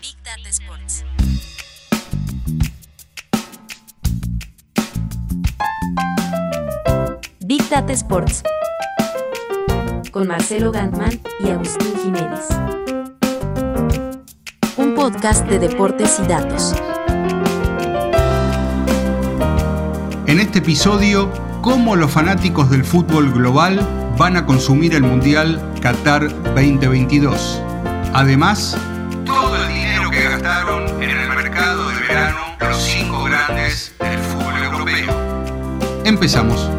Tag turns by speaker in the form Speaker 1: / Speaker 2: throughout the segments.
Speaker 1: Big Data Sports. Big Data Sports. Con Marcelo Gantman y Agustín Jiménez. Un podcast de deportes y datos.
Speaker 2: En este episodio, cómo los fanáticos del fútbol global van a consumir el Mundial Qatar 2022. Además, todo el dinero que gastaron en el mercado de verano los cinco grandes del fútbol europeo. Empezamos.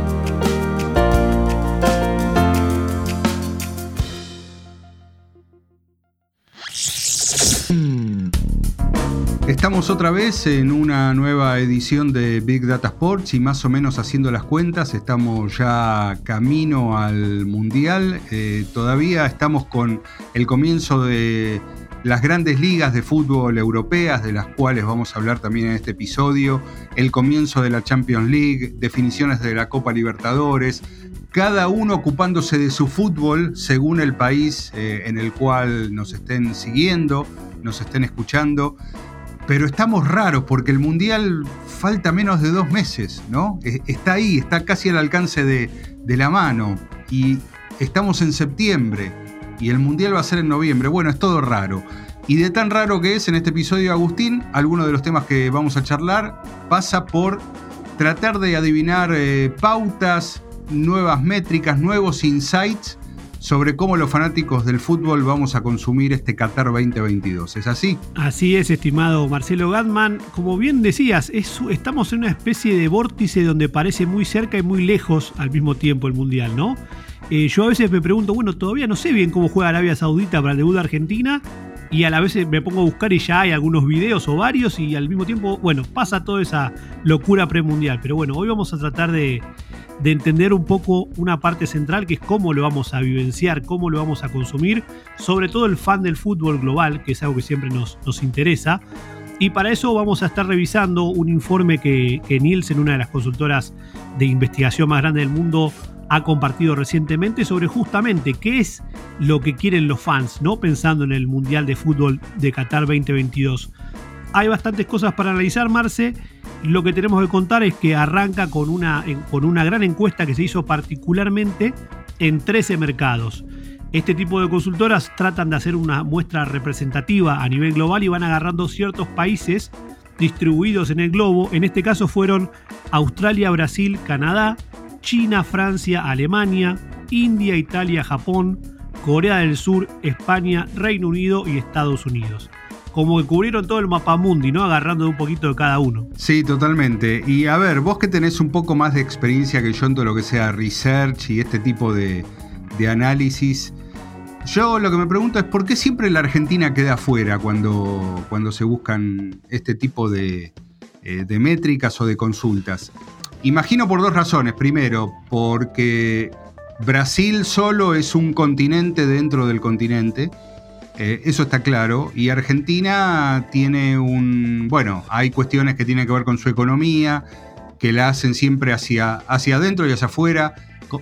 Speaker 2: Estamos otra vez en una nueva edición de Big Data Sports y más o menos haciendo las cuentas, estamos ya camino al Mundial, eh, todavía estamos con el comienzo de las grandes ligas de fútbol europeas, de las cuales vamos a hablar también en este episodio, el comienzo de la Champions League, definiciones de la Copa Libertadores, cada uno ocupándose de su fútbol según el país eh, en el cual nos estén siguiendo, nos estén escuchando. Pero estamos raros porque el Mundial falta menos de dos meses, ¿no? E- Está ahí, está casi al alcance de, de la mano. Y estamos en septiembre y el Mundial va a ser en noviembre. Bueno, es todo raro. Y de tan raro que es en este episodio, Agustín, alguno de los temas que vamos a charlar pasa por tratar de adivinar eh, pautas, nuevas métricas, nuevos insights sobre cómo los fanáticos del fútbol vamos a consumir este Qatar 2022. ¿Es así?
Speaker 3: Así es, estimado Marcelo Gatman. Como bien decías, es- estamos en una especie de vórtice donde parece muy cerca y muy lejos al mismo tiempo el Mundial, ¿no? Eh, yo a veces me pregunto, bueno, todavía no sé bien cómo juega Arabia Saudita para el debut de Argentina y a la vez me pongo a buscar y ya hay algunos videos o varios y al mismo tiempo, bueno, pasa toda esa locura premundial. Pero bueno, hoy vamos a tratar de, de entender un poco una parte central que es cómo lo vamos a vivenciar, cómo lo vamos a consumir, sobre todo el fan del fútbol global, que es algo que siempre nos, nos interesa. Y para eso vamos a estar revisando un informe que, que Nielsen, una de las consultoras de investigación más grande del mundo, ha compartido recientemente sobre justamente qué es lo que quieren los fans, ¿no? Pensando en el Mundial de Fútbol de Qatar 2022. Hay bastantes cosas para analizar, Marce. Lo que tenemos que contar es que arranca con una, con una gran encuesta que se hizo particularmente en 13 mercados. Este tipo de consultoras tratan de hacer una muestra representativa a nivel global y van agarrando ciertos países distribuidos en el globo. En este caso fueron Australia, Brasil, Canadá, China, Francia, Alemania, India, Italia, Japón, Corea del Sur, España, Reino Unido y Estados Unidos. Como que cubrieron todo el mapa mundi, ¿no? Agarrando un poquito de cada uno.
Speaker 2: Sí, totalmente. Y a ver, vos que tenés un poco más de experiencia que yo en todo lo que sea research y este tipo de, de análisis, yo lo que me pregunto es por qué siempre la Argentina queda afuera cuando, cuando se buscan este tipo de, eh, de métricas o de consultas. Imagino por dos razones. Primero, porque Brasil solo es un continente dentro del continente. Eh, eso está claro. Y Argentina tiene un. Bueno, hay cuestiones que tienen que ver con su economía, que la hacen siempre hacia, hacia adentro y hacia afuera.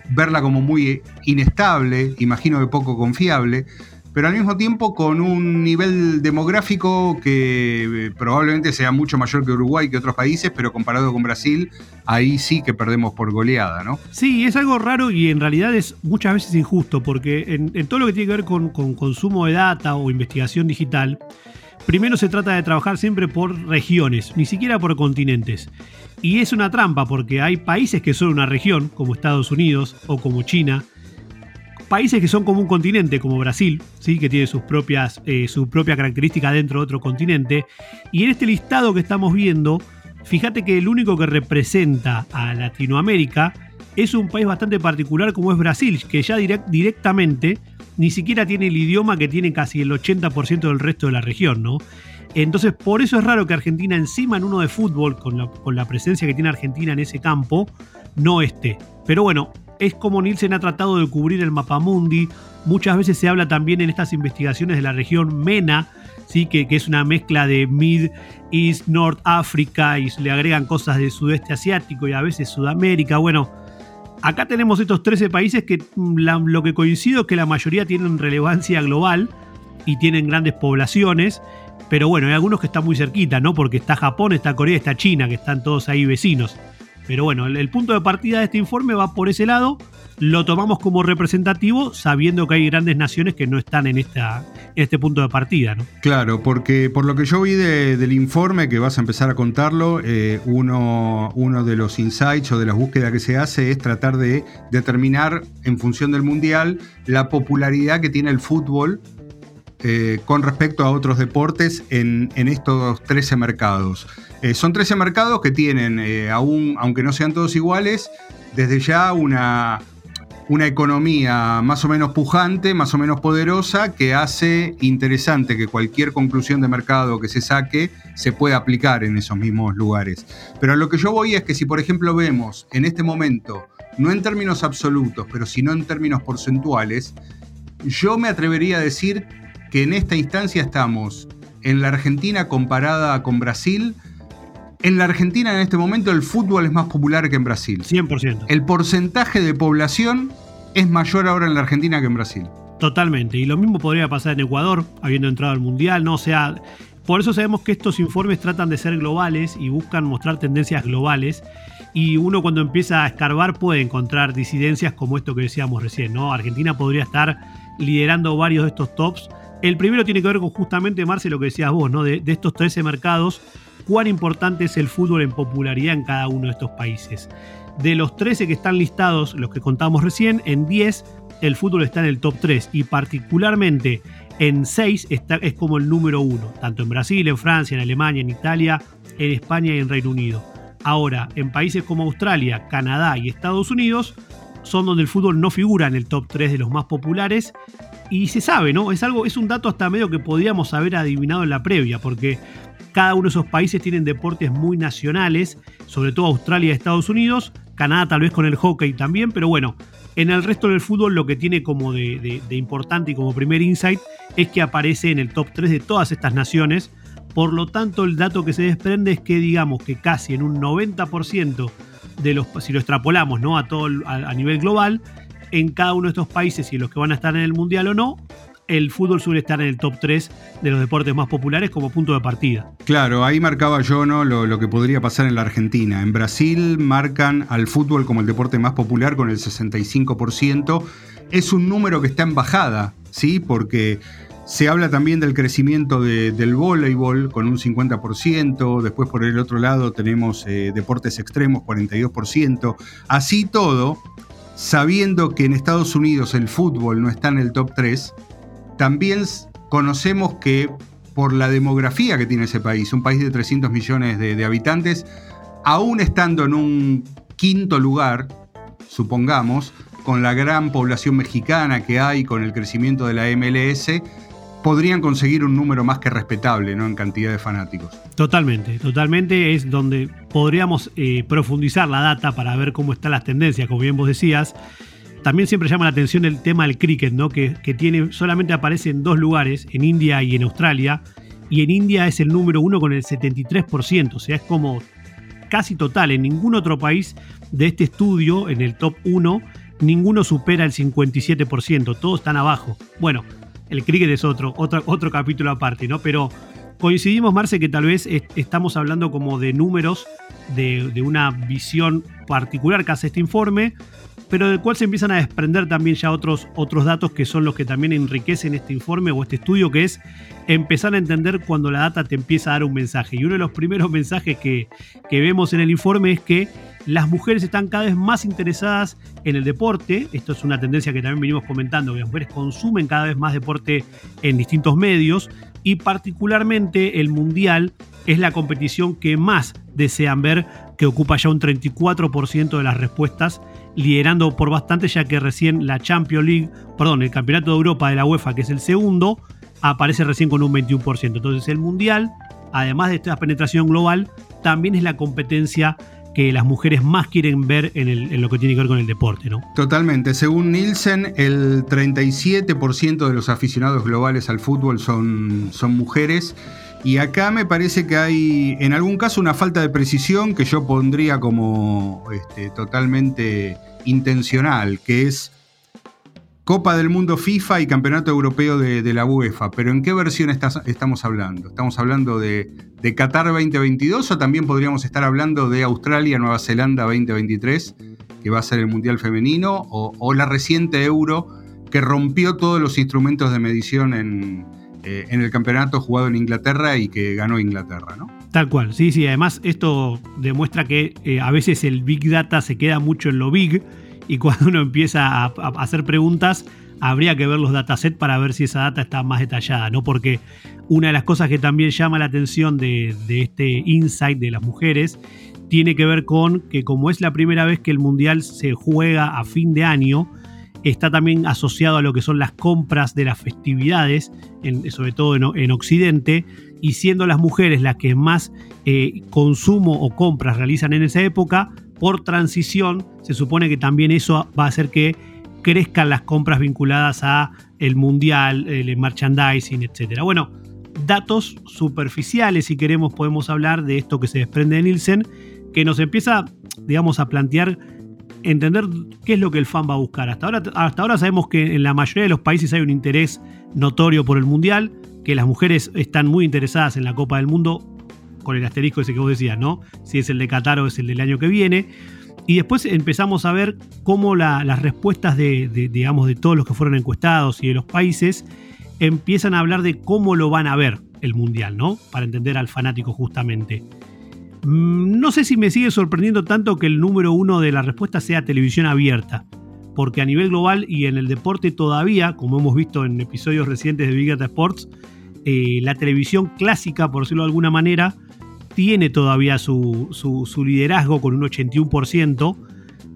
Speaker 2: Verla como muy inestable, imagino que poco confiable. Pero al mismo tiempo con un nivel demográfico que eh, probablemente sea mucho mayor que Uruguay que otros países, pero comparado con Brasil, ahí sí que perdemos por goleada, ¿no?
Speaker 3: Sí, es algo raro y en realidad es muchas veces injusto, porque en, todo lo que tiene que ver con consumo de data o investigación digital, primero se trata de trabajar siempre por regiones, ni siquiera por continentes. Y es una trampa porque hay países que son una región, como Estados Unidos o como China, países que son como un continente, como Brasil, ¿sí? que tiene sus propias, eh, su propia dentro de otro continente. Y en este listado que estamos viendo, fíjate que el único que representa a Latinoamérica es un país bastante particular como es Brasil, que ya direct- directamente ni siquiera tiene el idioma que tiene casi el 80% del resto de la región, ¿no? Entonces, por eso es raro que Argentina, encima en uno de fútbol, con la, con la presencia que tiene Argentina en ese campo, no esté. Pero bueno, es como Nielsen ha tratado de cubrir el mapamundi. Muchas veces se habla también en estas investigaciones de la región MENA, ¿sí? que, es una mezcla de Mid, East, North África y le agregan cosas del sudeste asiático y a veces Sudamérica. Bueno, acá tenemos estos 13 países que mm, lo que coincido es que la mayoría tienen relevancia global, y tienen grandes poblaciones. Pero bueno, hay algunos que están muy cerquita, ¿no? Porque está Japón, está Corea, está China, que están todos ahí vecinos. Pero bueno, el, punto de partida de este informe va por ese lado. Lo tomamos como representativo sabiendo que hay grandes naciones que no están en, esta, este punto de partida. ¿no?
Speaker 2: Claro, porque por lo que yo vi del informe, que vas a empezar a contarlo, eh, uno, uno de los insights o de las búsquedas que se hace es tratar de determinar en función del Mundial la popularidad que tiene el fútbol eh, con respecto a otros deportes en, estos 13 mercados. Eh, son 13 mercados que tienen, eh, aún, aunque no sean todos iguales, desde ya una, una economía más o menos pujante, más o menos poderosa, que hace interesante que cualquier conclusión de mercado que se saque se pueda aplicar en esos mismos lugares. Pero a lo que yo voy es que si por ejemplo vemos en este momento, no en términos absolutos, pero sino en términos porcentuales, yo me atrevería a decir que en esta instancia estamos en la Argentina comparada con Brasil. En la Argentina en este momento el fútbol es más popular que en Brasil.
Speaker 3: 100%.
Speaker 2: El porcentaje de población es mayor ahora en la Argentina que en Brasil.
Speaker 3: Totalmente. Y lo mismo podría pasar en Ecuador, habiendo entrado al Mundial, ¿no? O sea, por eso sabemos que estos informes tratan de ser globales y buscan mostrar tendencias globales. Y uno cuando empieza a escarbar puede encontrar disidencias como esto que decíamos recién, ¿no? Argentina podría estar liderando varios de estos tops el primero tiene que ver con justamente, Marce, lo que decías vos, ¿no? De, estos 13 mercados, cuán importante es el fútbol en popularidad en cada uno de estos países. De los 13 que están listados, los que contamos recién, en 10 el fútbol está en el top 3 y particularmente en 6 está, es como el número 1, tanto en Brasil, en Francia, en Alemania, en Italia, en España y en Reino Unido. Ahora, en países como Australia, Canadá y Estados Unidos, son donde el fútbol no figura en el top 3 de los más populares y se sabe, ¿no? Es algo, es un dato hasta medio que podríamos haber adivinado en la previa, porque cada uno de esos países tienen deportes muy nacionales, sobre todo Australia y Estados Unidos, Canadá tal vez con el hockey también, pero bueno, en el resto del fútbol lo que tiene como de, importante y como primer insight es que aparece en el top 3 de todas estas naciones, por lo tanto el dato que se desprende es que digamos que casi en un 90% de los, si lo extrapolamos ¿no? a todo a nivel global, en cada uno de estos países y los que van a estar en el Mundial o no, el fútbol suele estar en el top 3 de los deportes más populares como punto de partida.
Speaker 2: Claro, ahí marcaba yo ¿no? lo, que podría pasar en la Argentina. En Brasil marcan al fútbol como el deporte más popular con el 65%. Es un número que está en bajada, ¿sí? Porque se habla también del crecimiento del voleibol con un 50%, después por el otro lado tenemos eh, deportes extremos 42%. Así todo, sabiendo que en Estados Unidos el fútbol no está en el top 3, también conocemos que por la demografía que tiene ese país, un país de 300 millones de, habitantes, aún estando en un quinto lugar, supongamos, con la gran población mexicana que hay, con el crecimiento de la MLS, podrían conseguir un número más que respetable ¿no? en cantidad de fanáticos.
Speaker 3: Totalmente, totalmente es donde podríamos eh, profundizar la data para ver cómo están las tendencias, como bien vos decías. También siempre llama la atención el tema del cricket, ¿no? que, que tiene, solamente aparece en dos lugares, en India y en Australia, y en India es el número uno con el 73%, o sea, es como casi total, en ningún otro país de este estudio, en el top 1, ninguno supera el 57%, todos están abajo. Bueno, el cricket es otro, otro, otro capítulo aparte, ¿no? Pero coincidimos, Marce, que tal vez estamos hablando como de números, de, de, una visión particular que hace este informe, pero del cual se empiezan a desprender también ya otros, otros datos que son los que también enriquecen este informe o este estudio, que es empezar a entender cuando la data te empieza a dar un mensaje. Y uno de los primeros mensajes que, que vemos en el informe es que las mujeres están cada vez más interesadas en el deporte. Esto es una tendencia que también venimos comentando, que las mujeres consumen cada vez más deporte en distintos medios y particularmente el Mundial es la competición que más desean ver, que ocupa ya un 34% de las respuestas, liderando por bastante ya que recién la Champions League, perdón, el Campeonato de Europa de la UEFA, que es el segundo, aparece recién con un 21%. Entonces el Mundial, además de esta penetración global, también es la competencia que las mujeres más quieren ver en, lo que tiene que ver con el deporte, ¿no?
Speaker 2: Totalmente. Según Nielsen, el 37% de los aficionados globales al fútbol son, son mujeres. Y acá me parece que hay, en algún caso, una falta de precisión que yo pondría como este, totalmente intencional, que es Copa del Mundo FIFA y Campeonato Europeo de, la UEFA. Pero ¿en qué versión estamos hablando? ¿Estamos hablando de, de, Qatar 2022 o también podríamos estar hablando de Australia, Nueva Zelanda 2023, que va a ser el Mundial Femenino, o, la reciente Euro que rompió todos los instrumentos de medición en, eh, en el campeonato jugado en Inglaterra y que ganó Inglaterra, ¿no?
Speaker 3: Tal cual, sí, sí. Además, esto demuestra que eh, a veces el Big Data se queda mucho en lo big y cuando uno empieza a, hacer preguntas, habría que ver los datasets para ver si esa data está más detallada, ¿no? Porque una de las cosas que también llama la atención de, este insight de las mujeres tiene que ver con que como es la primera vez que el Mundial se juega a fin de año, está también asociado a lo que son las compras de las festividades, sobre todo en, Occidente, y siendo las mujeres las que más eh, consumo o compras realizan en esa época, por transición, se supone que también eso va a hacer que crezcan las compras vinculadas a el mundial, el merchandising, etc. Bueno, datos superficiales, si queremos, podemos hablar de esto que se desprende de Nielsen, que nos empieza, digamos, a plantear entender qué es lo que el fan va a buscar. Hasta ahora, hasta ahora sabemos que en la mayoría de los países hay un interés notorio por el mundial, que las mujeres están muy interesadas en la Copa del Mundo, con el asterisco ese que vos decías, ¿no? Si es el de Qatar o es el del año que viene. Y después empezamos a ver cómo las respuestas de, digamos, de todos los que fueron encuestados y de los países empiezan a hablar de cómo lo van a ver el Mundial, ¿no? Para entender al fanático justamente. Mm, no sé si me sigue sorprendiendo tanto que el número uno de la respuesta sea televisión abierta, porque a nivel global y en el deporte todavía, como hemos visto en episodios recientes de Big Data Sports, eh, la televisión clásica, por decirlo de alguna manera, tiene todavía su, liderazgo con un 81%,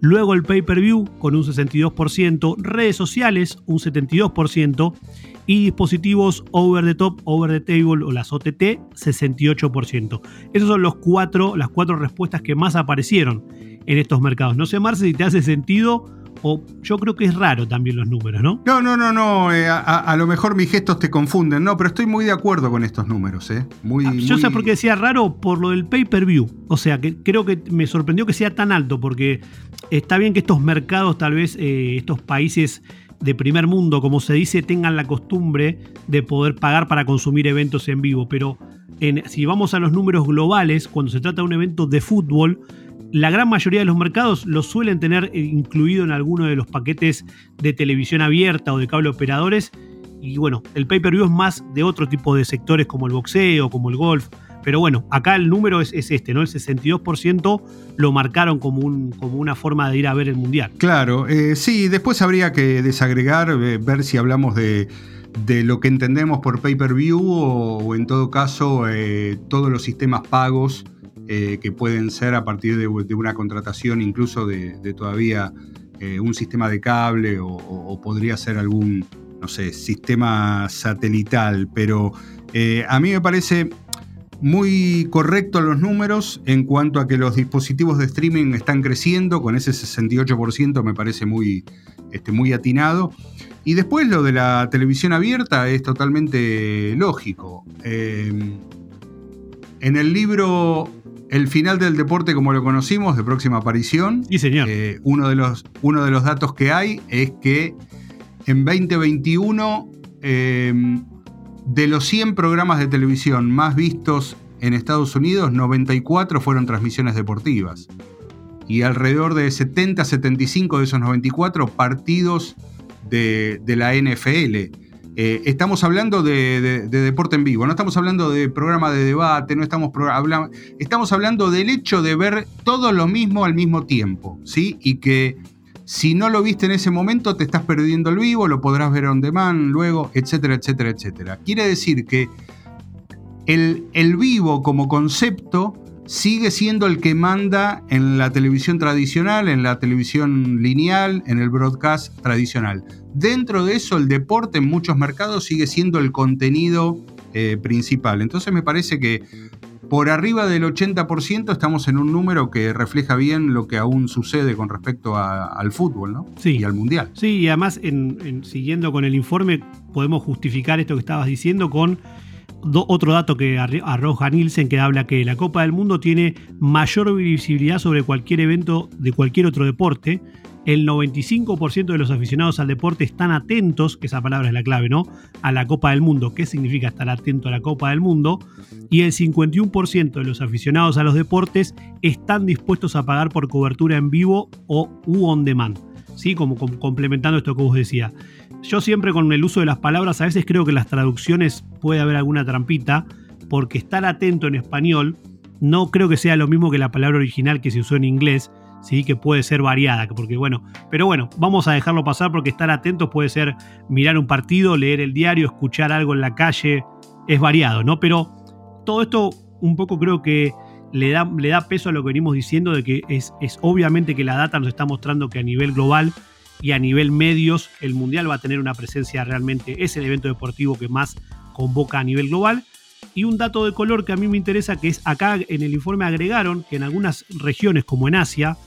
Speaker 3: luego el pay-per-view con un 62%, redes sociales un 72% y dispositivos over the top, over the table o las OTT 68%. Esas son los cuatro, las cuatro respuestas que más aparecieron en estos mercados. No sé, Marce, si te hace sentido o yo creo que es raro también los números, ¿no?
Speaker 2: No, no, no, no. Eh, a, lo mejor mis gestos te confunden. No, pero estoy muy de acuerdo con estos números, ¿eh? Muy,
Speaker 3: ah, yo sé por qué decía raro por lo del pay-per-view. O sea, que creo que me sorprendió que sea tan alto, porque está bien que estos mercados, tal vez, eh, estos países de primer mundo, como se dice, tengan la costumbre de poder pagar para consumir eventos en vivo. Pero si vamos a los números globales, cuando se trata de un evento de fútbol, la gran mayoría de los mercados lo suelen tener eh, incluido en alguno de los paquetes de televisión abierta o de cable operadores. Y bueno, el pay-per-view es más de otro tipo de sectores como el boxeo, como el golf. Pero bueno, acá el número es, este, ¿no? El 62% lo marcaron como, un, como una forma de ir a ver el mundial.
Speaker 2: Claro, eh, sí, después habría que desagregar, eh, ver si hablamos de, lo que entendemos por pay-per-view o, en todo caso todos los sistemas pagos eh, que pueden ser a partir de, una contratación incluso de, todavía eh, un sistema de cable o, podría ser algún, no sé, sistema satelital, pero eh, a mí me parece muy correcto los números en cuanto a que los dispositivos de streaming están creciendo, con ese 68% me parece muy, este, muy atinado. Y después lo de la televisión abierta es totalmente lógico. en el libro el final del deporte como lo conocimos, de próxima aparición.
Speaker 3: Sí, señor.
Speaker 2: Eh, uno, de los, uno de los datos que hay es que en 2021, em, de los 100 programas de televisión más vistos en Estados Unidos, 94 fueron transmisiones deportivas. Y alrededor de 70, 75 de esos 94 partidos de, de la NFL. Eh, estamos hablando de, deporte en vivo, no estamos hablando de programa de debate, no estamos, hablando, estamos hablando del hecho de ver todo lo mismo al mismo tiempo, ¿sí? Y que si no lo viste en ese momento te estás perdiendo el vivo, lo podrás ver on demand luego, etcétera, etcétera, etcétera. Quiere decir que el, el vivo como concepto sigue siendo el que manda en la televisión tradicional, en la televisión lineal, en el broadcast tradicional. Dentro de eso, el deporte en muchos mercados sigue siendo el contenido eh, principal. Entonces me parece que por arriba del 80% estamos en un número que refleja bien lo que aún sucede con respecto al fútbol ¿no?
Speaker 3: sí.
Speaker 2: y al mundial.
Speaker 3: Sí, y además, siguiendo con el informe, podemos justificar esto que estabas diciendo con otro dato que arroja Nielsen que habla que la Copa del Mundo tiene mayor visibilidad sobre cualquier evento de cualquier otro deporte. el 95% de los aficionados al deporte están atentos, que esa palabra es la clave, ¿no? A la Copa del Mundo. ¿Qué significa estar atento a la Copa del Mundo? Y el 51% de los aficionados a los deportes están dispuestos a pagar por cobertura en vivo o u on demand. ¿Sí? Como complementando esto que vos decía. Yo siempre con el uso de las palabras, a veces creo que las traducciones puede haber alguna trampita, porque estar atento en español no creo que sea lo mismo que la palabra original que se usó en inglés, ¿sí? que puede ser variada, porque bueno, pero bueno, vamos a dejarlo pasar porque estar atentos puede ser mirar un partido, leer el diario, escuchar algo en la calle, es variado, ¿no? Pero todo esto un poco creo que le da, le da peso a lo que venimos diciendo de que es, es obviamente que la data nos está mostrando que a nivel global y a nivel medios el Mundial va a tener una presencia realmente, es el evento deportivo que más convoca a nivel global y un dato de color que a mí me interesa, que es acá en el informe agregaron que en algunas regiones, como en Asia,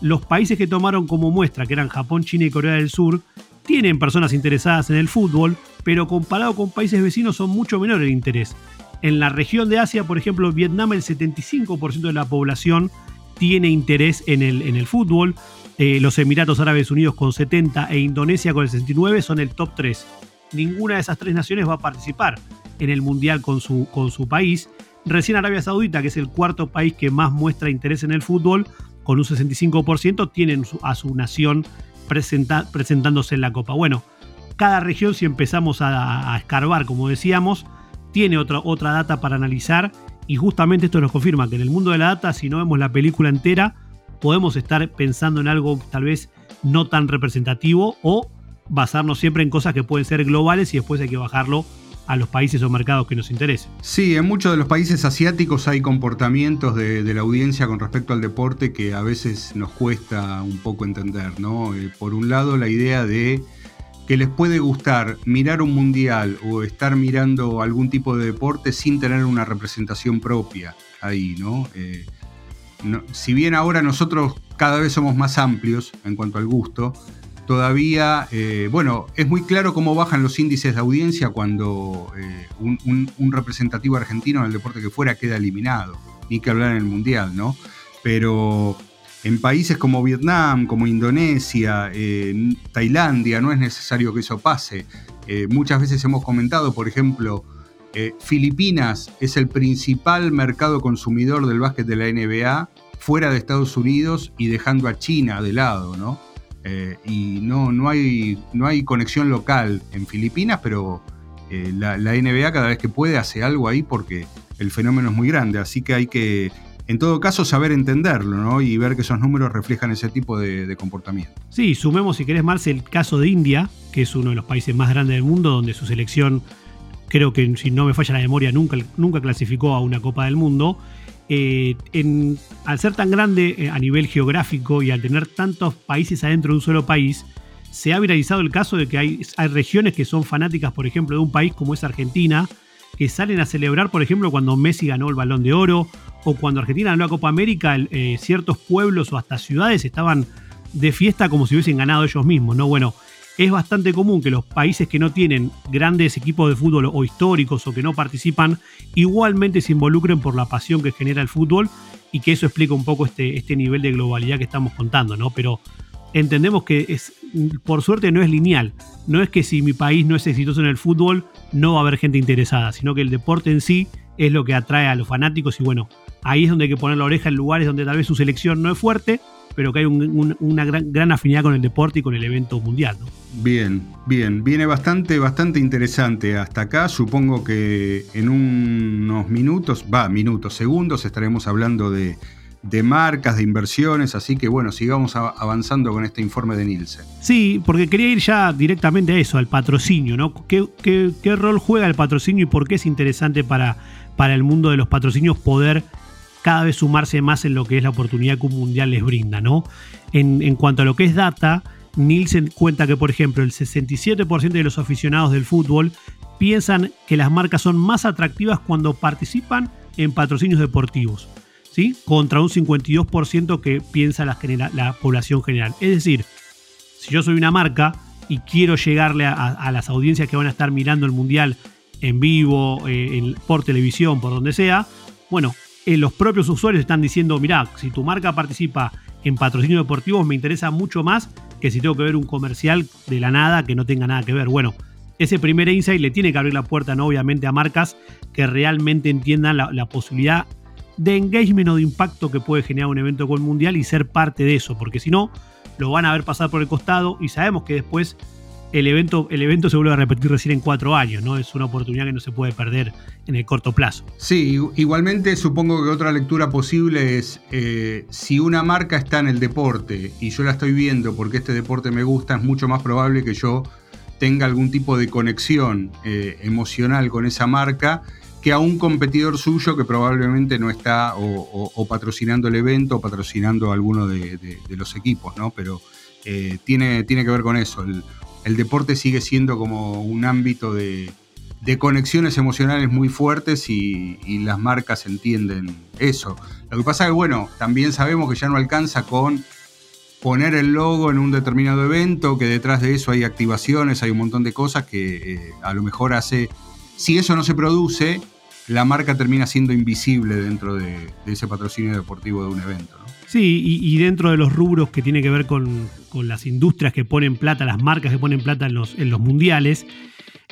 Speaker 3: los países que tomaron como muestra, que eran Japón, China y Corea del Sur, tienen personas interesadas en el fútbol, pero comparado con países vecinos son mucho menor el interés. En la región de Asia, por ejemplo, Vietnam, el 75% de la población tiene interés en el, en el fútbol. Eh, los Emiratos Árabes Unidos con 70 e Indonesia con el 69 son el top 3. Ninguna de esas tres naciones va a participar en el Mundial con su, con su país. Recién Arabia Saudita, que es el cuarto país que más muestra interés en el fútbol, con un 65%, tienen a su nación presentándose en la Copa. Bueno, cada región, si empezamos a, escarbar, como decíamos, tiene otra data para analizar y justamente esto nos confirma que en el mundo de la data, si no vemos la película entera, podemos estar pensando en algo tal vez no tan representativo o basarnos siempre en cosas que pueden ser globales y después hay que bajarlo a los países o mercados que nos interesen.
Speaker 2: Sí, en muchos de los países asiáticos hay comportamientos de, la audiencia con respecto al deporte que a veces nos cuesta un poco entender, ¿no? Eh, por un lado, la idea de que les puede gustar mirar un mundial o estar mirando algún tipo de deporte sin tener una representación propia ahí, ¿no? Eh, si bien ahora nosotros cada vez somos más amplios en cuanto al gusto, todavía, eh, bueno, es muy claro cómo bajan los índices de audiencia cuando eh, un, representativo argentino en el deporte que fuera queda eliminado, ni que hablar en el Mundial, ¿no? Pero en países como Vietnam, como Indonesia, Tailandia, no es necesario que eso pase. Eh, muchas veces hemos comentado, por ejemplo, Filipinas es el principal mercado consumidor del básquet de la NBA fuera de Estados Unidos y dejando a China de lado, ¿no? Eh, y no, no, hay, no hay conexión local en Filipinas, pero eh, la, NBA cada vez que puede hace algo ahí porque el fenómeno es muy grande, así que hay que, en todo caso, saber entenderlo ¿no? y ver que esos números reflejan ese tipo de, comportamiento.
Speaker 3: Sí, sumemos, si querés, Marce, el caso de India, que es uno de los países más grandes del mundo, donde su selección, creo que si no me falla la memoria, nunca, nunca clasificó a una Copa del Mundo. Eh, al ser tan grande eh, a nivel geográfico y al tener tantos países adentro de un solo país, se ha viralizado el caso de que hay, hay regiones que son fanáticas, por ejemplo, de un país como es Argentina, que salen a celebrar, por ejemplo, cuando Messi ganó el balón de oro o cuando Argentina ganó la Copa América, eh, ciertos pueblos o hasta ciudades estaban de fiesta como si hubiesen ganado ellos mismos, ¿no? Bueno, es bastante común que los países que no tienen grandes equipos de fútbol o históricos o que no participan igualmente se involucren por la pasión que genera el fútbol y que eso explica un poco este, este nivel de globalidad que estamos contando, ¿no? Pero entendemos que es, por suerte no es lineal. No es que si mi país no es exitoso en el fútbol, no va a haber gente interesada, sino que el deporte en sí es lo que atrae a los fanáticos y bueno, ahí es donde hay que poner la oreja en lugares donde tal vez su selección no es fuerte pero que hay una gran, afinidad con el deporte y con el evento mundial.
Speaker 2: Bien, bien, viene bastante, bastante interesante hasta acá. Supongo que en unos minutos, va, minutos, segundos, estaremos hablando de, marcas, de inversiones, así que bueno, sigamos avanzando con este informe de Nielsen.
Speaker 3: Sí, porque quería ir ya directamente a eso, al patrocinio, ¿no? ¿Qué, qué rol juega el patrocinio y por qué es interesante para, para el mundo de los patrocinios poder cada vez sumarse más en lo que es la oportunidad que un mundial les brinda, ¿no? En, cuanto a lo que es data, Nielsen cuenta que, por ejemplo, el 67% de los aficionados del fútbol piensan que las marcas son más atractivas cuando participan en patrocinios deportivos, ¿sí? Contra un 52% que piensa la, la, población general. Es decir, si yo soy una marca y quiero llegarle a, las audiencias que van a estar mirando el mundial en vivo, eh, por televisión, por donde sea, bueno, eh, los propios usuarios están diciendo, mirá, si tu marca participa en patrocinio deportivos me interesa mucho más que si tengo que ver un comercial de la nada que no tenga nada que ver. Bueno, ese primer insight le tiene que abrir la puerta, ¿no? Obviamente, a marcas que realmente entiendan la, posibilidad de engagement o de impacto que puede generar un evento con el mundial y ser parte de eso, porque si no, lo van a ver pasar por el costado y sabemos que después el evento, el evento se vuelve a repetir recién en cuatro años, ¿no? Es una oportunidad que no se puede perder en el corto plazo.
Speaker 2: Sí, igualmente supongo que otra lectura posible es eh, si una marca está en el deporte y yo la estoy viendo porque este deporte me gusta, es mucho más probable que yo tenga algún tipo de conexión eh, emocional con esa marca que a un competidor suyo que probablemente no está o, patrocinando el evento o patrocinando alguno de, los equipos, ¿no? Pero eh, tiene, tiene que ver con eso. El deporte sigue siendo como un ámbito de, conexiones emocionales muy fuertes y, las marcas entienden eso. Lo que pasa es que, bueno, también sabemos que ya no alcanza con poner el logo en un determinado evento, que detrás de eso hay activaciones, hay un montón de cosas que eh, a lo mejor hace, si eso no se produce, la marca termina siendo invisible dentro de, ese patrocinio deportivo de un evento.
Speaker 3: Sí, y, dentro de los rubros que tiene que ver con, las industrias que ponen plata, las marcas que ponen plata en los, en los mundiales,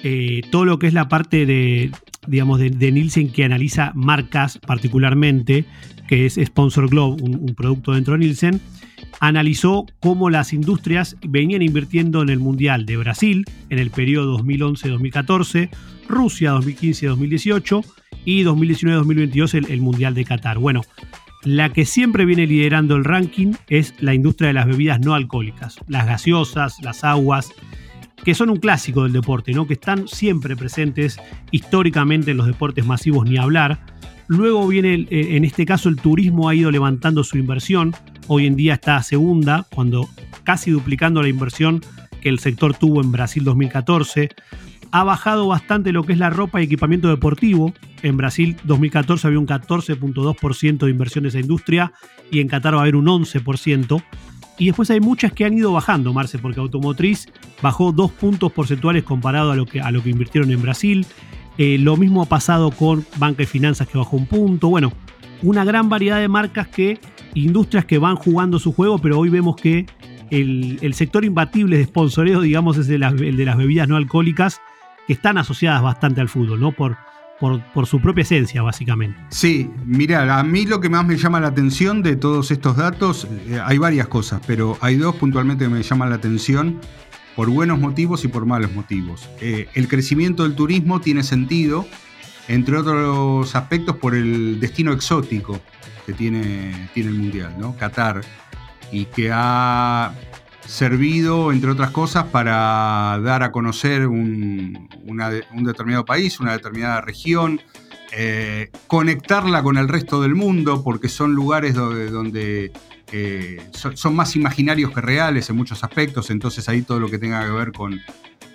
Speaker 3: eh, todo lo que es la parte de, digamos, de, Nielsen que analiza marcas particularmente, que es Sponsor Globe, un, producto dentro de Nielsen, analizó cómo las industrias venían invirtiendo en el Mundial de Brasil en el periodo 2011-2014, Rusia 2015-2018 y 2019-2022 el, el Mundial de Qatar. Bueno, la que siempre viene liderando el ranking es la industria de las bebidas no alcohólicas, las gaseosas, las aguas, que son un clásico del deporte, ¿no? que están siempre presentes históricamente en los deportes masivos, ni hablar. Luego viene, en este caso, el turismo ha ido levantando su inversión. Hoy en día está a segunda, cuando casi duplicando la inversión que el sector tuvo en Brasil 2014 ha bajado bastante lo que es la ropa y equipamiento deportivo. En Brasil 2014 había un 14.2% de inversión de esa industria y en Qatar va a haber un 11%. Y después hay muchas que han ido bajando, Marce, porque automotriz bajó dos puntos porcentuales comparado a lo que, a lo que invirtieron en Brasil. Eh, lo mismo ha pasado con banca y finanzas que bajó un punto. Bueno, una gran variedad de marcas que, industrias que van jugando su juego, pero hoy vemos que el, sector imbatible de sponsoreo, digamos, es el de las bebidas no alcohólicas que están asociadas bastante al fútbol, ¿no? Por, por, su propia esencia, básicamente.
Speaker 2: Sí, mira, a mí lo que más me llama la atención de todos estos datos, eh, hay varias cosas, pero hay dos puntualmente que me llaman la atención por buenos motivos y por malos motivos. Eh, el crecimiento del turismo tiene sentido, entre otros aspectos, por el destino exótico que tiene, tiene el Mundial, ¿no? Qatar, y que ha servido, entre otras cosas, para dar a conocer un, determinado país, una determinada región, eh, conectarla con el resto del mundo, porque son lugares donde, eh, son, más imaginarios que reales en muchos aspectos, entonces ahí todo lo que tenga que ver con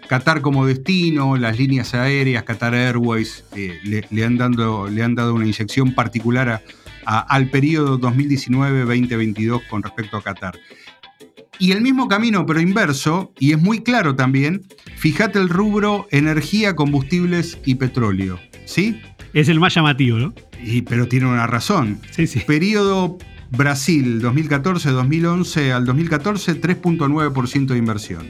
Speaker 2: Qatar como destino, las líneas aéreas, Qatar Airways, eh, le, han dado, le han dado una inyección particular al periodo 2019-2022 con respecto a Qatar. Y el mismo camino, pero inverso, y es muy claro también, fíjate el rubro energía, combustibles y petróleo. ¿Sí?
Speaker 3: Es el más llamativo, ¿no?
Speaker 2: Y, pero tiene una razón.
Speaker 3: Sí, sí.
Speaker 2: Periodo Brasil 2014-2011 al 2014, 3.9% de inversión.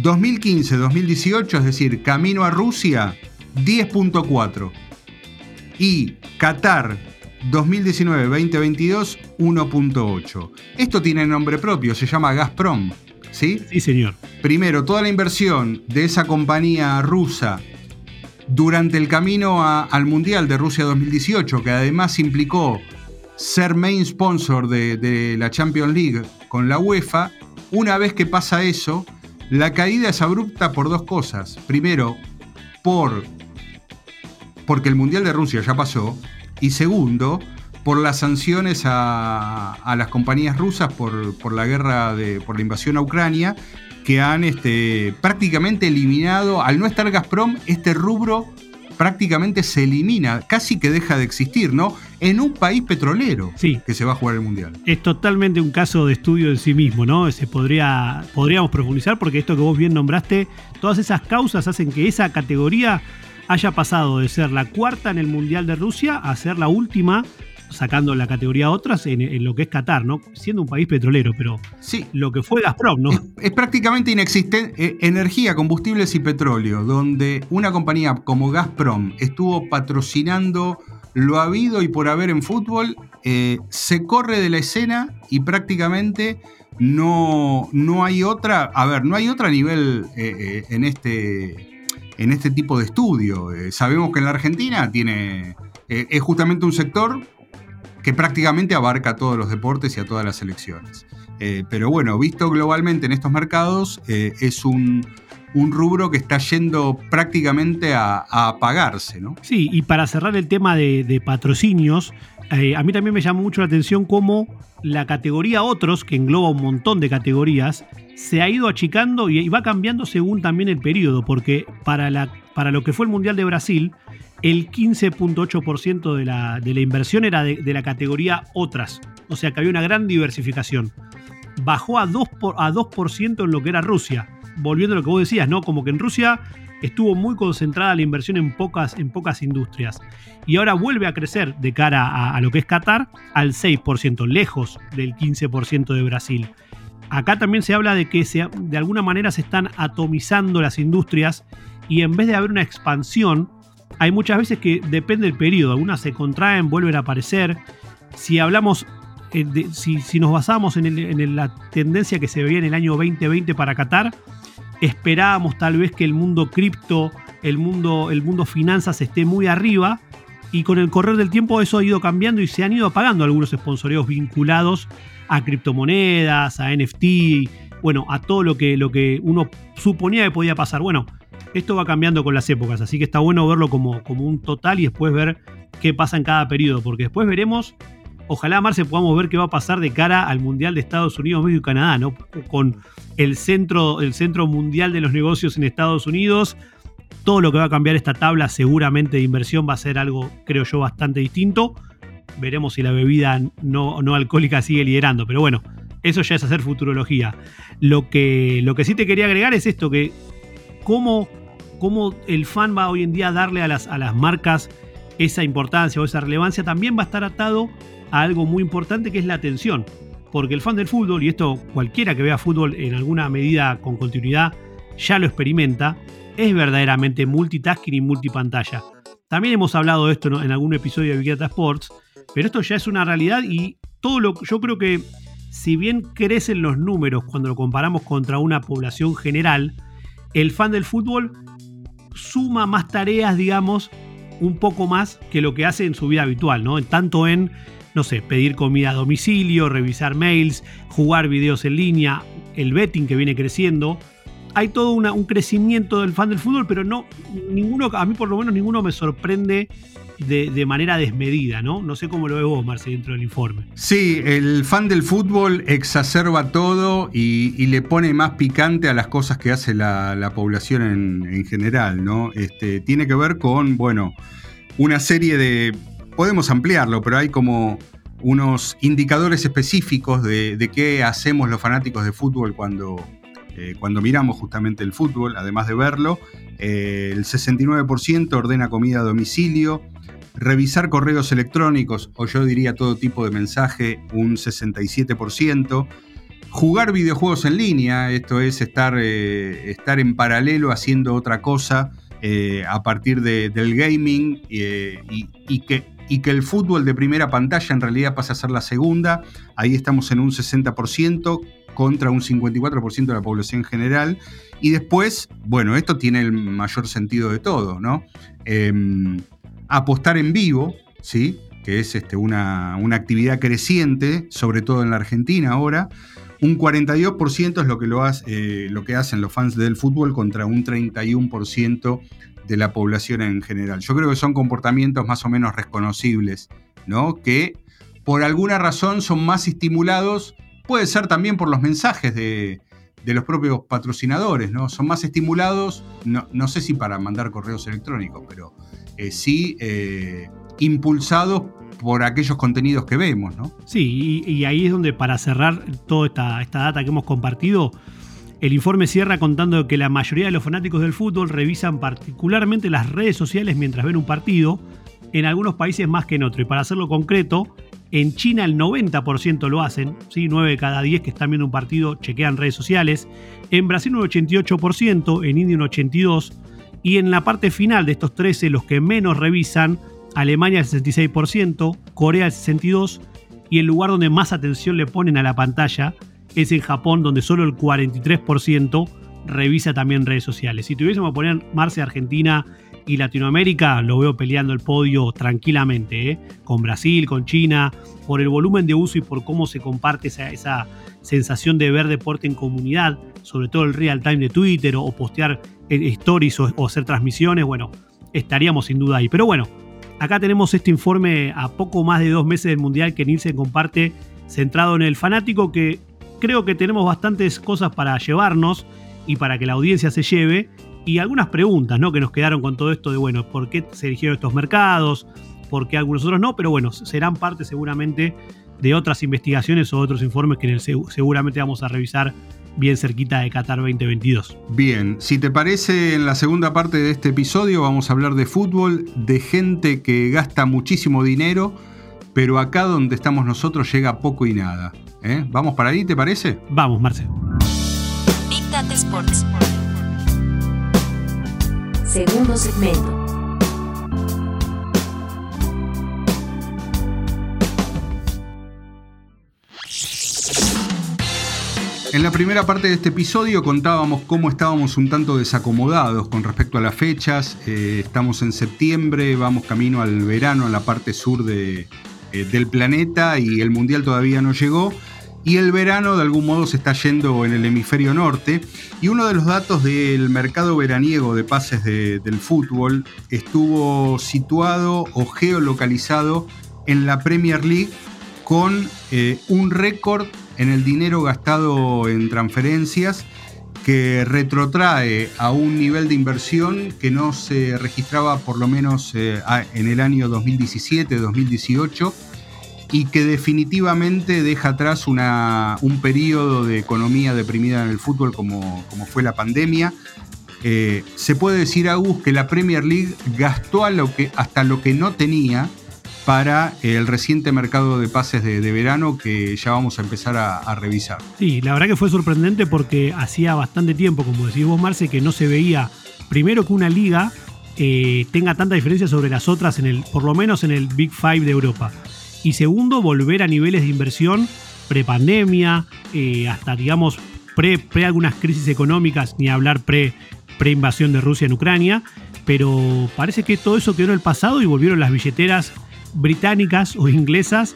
Speaker 2: 2015-2018, es decir, camino a Rusia, 10.4%. Y Qatar 2019-2022, 1.8. Esto tiene nombre propio, se llama Gazprom. ¿Sí?
Speaker 3: Sí, señor.
Speaker 2: Primero, toda la inversión de esa compañía rusa durante el camino al Mundial de Rusia 2018, que además implicó ser main sponsor de, de la Champions League con la UEFA, una vez que pasa eso, la caída es abrupta por dos cosas. Primero, por porque el Mundial de Rusia ya pasó y segundo, por las sanciones a, las compañías rusas por, la guerra, de, por la invasión a Ucrania, que han este, prácticamente eliminado, al no estar Gazprom, este rubro prácticamente se elimina, casi que deja de existir, ¿no? En un país petrolero
Speaker 3: sí.
Speaker 2: que se va a jugar el Mundial.
Speaker 3: Es totalmente un caso de estudio en sí mismo, ¿no? Se podría, podríamos profundizar porque esto que vos bien nombraste, todas esas causas hacen que esa categoría haya pasado de ser la cuarta en el Mundial de Rusia a ser la última sacando la categoría otras en, lo que es Qatar, ¿no? Siendo un país petrolero, pero
Speaker 2: sí.
Speaker 3: lo que fue Gazprom, ¿no?
Speaker 2: Es, prácticamente inexistente eh, energía, combustibles y petróleo, donde una compañía como Gazprom estuvo patrocinando lo habido y por haber en fútbol, eh, se corre de la escena y prácticamente no, no hay otra, a ver, no hay otra nivel eh, en este en este tipo de estudio. sabemos que en la Argentina tiene, es justamente un sector que prácticamente abarca a todos los deportes y a todas las selecciones. Eh, pero bueno, visto globalmente en estos mercados, eh, es un, rubro que está yendo prácticamente a, apagarse, ¿no?
Speaker 3: Sí, y para cerrar el tema de, patrocinios, eh, a mí también me llama mucho la atención cómo la categoría otros, que engloba un montón de categorías, se ha ido achicando y, va cambiando según también el periodo, porque para, la, para lo que fue el Mundial de Brasil, el 15.8% de la, de la inversión era de, la categoría otras. O sea que había una gran diversificación. Bajó a 2%, por, a 2 en lo que era Rusia. Volviendo a lo que vos decías, ¿no? Como que en Rusia estuvo muy concentrada la inversión en pocas, en pocas industrias. Y ahora vuelve a crecer de cara a, lo que es Qatar al 6%, lejos del 15% de Brasil. Acá también se habla de que de alguna manera se están atomizando las industrias y en vez de haber una expansión, hay muchas veces que depende del periodo, algunas se contraen, vuelven a aparecer. Si hablamos, eh, si, nos basamos en, la tendencia que se veía en el año 2020 para Qatar, esperábamos tal vez que el mundo cripto, el mundo, el mundo finanzas esté muy arriba y con el correr del tiempo eso ha ido cambiando y se han ido apagando algunos sponsoreos vinculados a criptomonedas, a NFT, bueno, a todo lo que, lo que uno suponía que podía pasar. Bueno, esto va cambiando con las épocas, así que está bueno verlo como, como un total y después ver qué pasa en cada periodo, porque después veremos, ojalá Marce podamos ver qué va a pasar de cara al Mundial de Estados Unidos, México y Canadá, ¿no? Con el centro, el centro mundial de los negocios en Estados Unidos. Todo lo que va a cambiar esta tabla seguramente de inversión va a ser algo, creo yo, bastante distinto. Veremos si la bebida no, no alcohólica sigue liderando, pero bueno, eso ya es hacer futurología. Lo que, lo que sí te quería agregar es esto, que cómo cómo el fan va hoy en día a darle a las, a las marcas esa importancia o esa relevancia, también va a estar atado a algo muy importante que es la atención. Porque el fan del fútbol, y esto cualquiera que vea fútbol en alguna medida con continuidad ya lo experimenta, es verdaderamente multitasking y multipantalla. También hemos hablado de esto en algún episodio de Big Sports, pero esto ya es una realidad y todo lo yo creo que si bien crecen los números cuando lo comparamos contra una población general, el fan del fútbol suma más tareas, digamos, un poco más que lo que hace en su vida habitual, ¿no? Tanto en, no sé, pedir comida a domicilio, revisar mails, jugar videos en línea, el betting que viene creciendo. Hay todo un crecimiento del fan del fútbol, pero no, ninguno, a mí por lo menos ninguno me sorprende de, manera desmedida, ¿no? No sé cómo lo ves vos, Marce, dentro del informe.
Speaker 2: Sí, el fan del fútbol exacerba todo y, le pone más picante a las cosas que hace la, población en, general, ¿no? Este, tiene que ver con, bueno, una serie de... Podemos ampliarlo, pero hay como unos indicadores específicos de, qué hacemos los fanáticos de fútbol cuando, eh, cuando miramos justamente el fútbol, además de verlo. Eh, el 69% ordena comida a domicilio, revisar correos electrónicos, o yo diría todo tipo de mensaje, un 67%. Jugar videojuegos en línea, esto es estar, eh, estar en paralelo haciendo otra cosa eh, a partir del gaming y, que, y que el fútbol de primera pantalla en realidad pasa a ser la segunda. Ahí estamos en un 60% contra un 54% de la población general. Y después, bueno, esto tiene el mayor sentido de todo, ¿no? Em, apostar en vivo, ¿sí? que es este, una, actividad creciente, sobre todo en la Argentina ahora. Un 42% es lo que, lo hace, eh, lo que hacen los fans del fútbol contra un 31% de la población en general. Yo creo que son comportamientos más o menos reconocibles, ¿no? que por alguna razón son más estimulados, puede ser también por los mensajes de, los propios patrocinadores, ¿no? Son más estimulados, no, no sé si para mandar correos electrónicos, pero eh, sí eh, impulsados por aquellos contenidos que vemos, ¿no?
Speaker 3: Sí, y, ahí es donde para cerrar toda esta, esta data que hemos compartido, el informe cierra contando que la mayoría de los fanáticos del fútbol revisan particularmente las redes sociales mientras ven un partido, en algunos países más que en otros. Y para hacerlo concreto, en China el 90% lo hacen, ¿sí? 9 de cada 10 que están viendo un partido chequean redes sociales. En Brasil un 88%, en India un 82%. Y en la parte final de estos 13, los que menos revisan, Alemania el 66%, Corea el 62% y el lugar donde más atención le ponen a la pantalla es en Japón, donde solo el 43% revisa también redes sociales. Si tuviésemos que poner Marce Argentina y Latinoamérica, lo veo peleando el podio tranquilamente, ¿eh? con Brasil, con China, por el volumen de uso y por cómo se comparte esa, sensación de ver deporte en comunidad, sobre todo el real time de Twitter o, postear eh, stories o, hacer transmisiones, bueno, estaríamos sin duda ahí. Pero bueno, acá tenemos este informe a poco más de dos meses del Mundial que Nielsen comparte, centrado en el fanático, que creo que tenemos bastantes cosas para llevarnos y para que la audiencia se lleve y algunas preguntas ¿no? que nos quedaron con todo esto de, bueno, ¿por qué se eligieron estos mercados? ¿Por qué algunos otros no? Pero bueno, serán parte seguramente de otras investigaciones o otros informes que seguramente vamos a revisar bien cerquita de Qatar 2022.
Speaker 2: Bien, si te parece, en la segunda parte de este episodio vamos a hablar de fútbol, de gente que gasta muchísimo dinero, pero acá donde estamos nosotros llega poco y nada. ¿Eh? ¿Vamos para ahí, te parece?
Speaker 3: Vamos, Marce.
Speaker 1: Big Data Sports. Segundo segmento.
Speaker 2: En la primera parte de este episodio contábamos cómo estábamos un tanto desacomodados con respecto a las fechas. Eh, estamos en septiembre, vamos camino al verano en la parte sur de, eh, del planeta y el Mundial todavía no llegó y el verano de algún modo se está yendo en el hemisferio norte. Y uno de los datos del mercado veraniego de pases del fútbol estuvo situado o geolocalizado en la Premier League con eh, un récord en el dinero gastado en transferencias que retrotrae a un nivel de inversión que no se registraba por lo menos eh, en el año 2017-2018 y que definitivamente deja atrás una, un periodo de economía deprimida en el fútbol como, como fue la pandemia. Eh, se puede decir, Agus, que la Premier League gastó hasta lo que no tenía para el reciente mercado de pases de, verano que ya vamos a empezar a, revisar.
Speaker 3: Sí, la verdad que fue sorprendente porque hacía bastante tiempo, como decís vos, Marce, que no se veía, primero que una liga eh, tenga tanta diferencia sobre las otras, en el, por lo menos en el Big Five de Europa y segundo, volver a niveles de inversión prepandemia, eh, hasta digamos pre, pre, algunas crisis económicas, ni hablar pre, pre invasión de Rusia en Ucrania, pero parece que todo eso quedó en el pasado y volvieron las billeteras británicas o inglesas,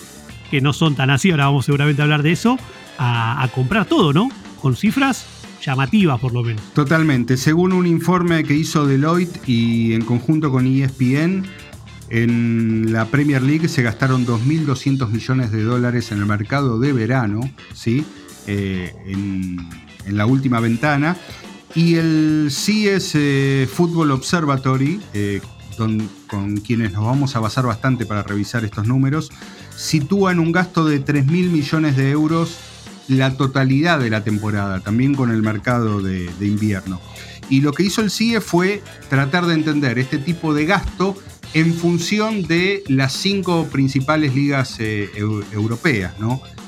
Speaker 3: que no son tan así, ahora vamos seguramente a hablar de eso, a, a comprar todo, ¿no? Con cifras llamativas por lo menos.
Speaker 2: Totalmente, según un informe que hizo Deloitte y en conjunto con ESPN, en la Premier League se gastaron 2.200 millones de dólares en el mercado de verano, ¿sí? Eh, en, la última ventana. Y el CS eh, Football Observatory, eh, con quienes nos vamos a basar bastante para revisar estos números, sitúa en un gasto de 3.000 millones de euros la totalidad de la temporada, también con el mercado de, de invierno. Y lo que hizo el CIE fue tratar de entender este tipo de gasto en función de las cinco principales ligas eh, europeas.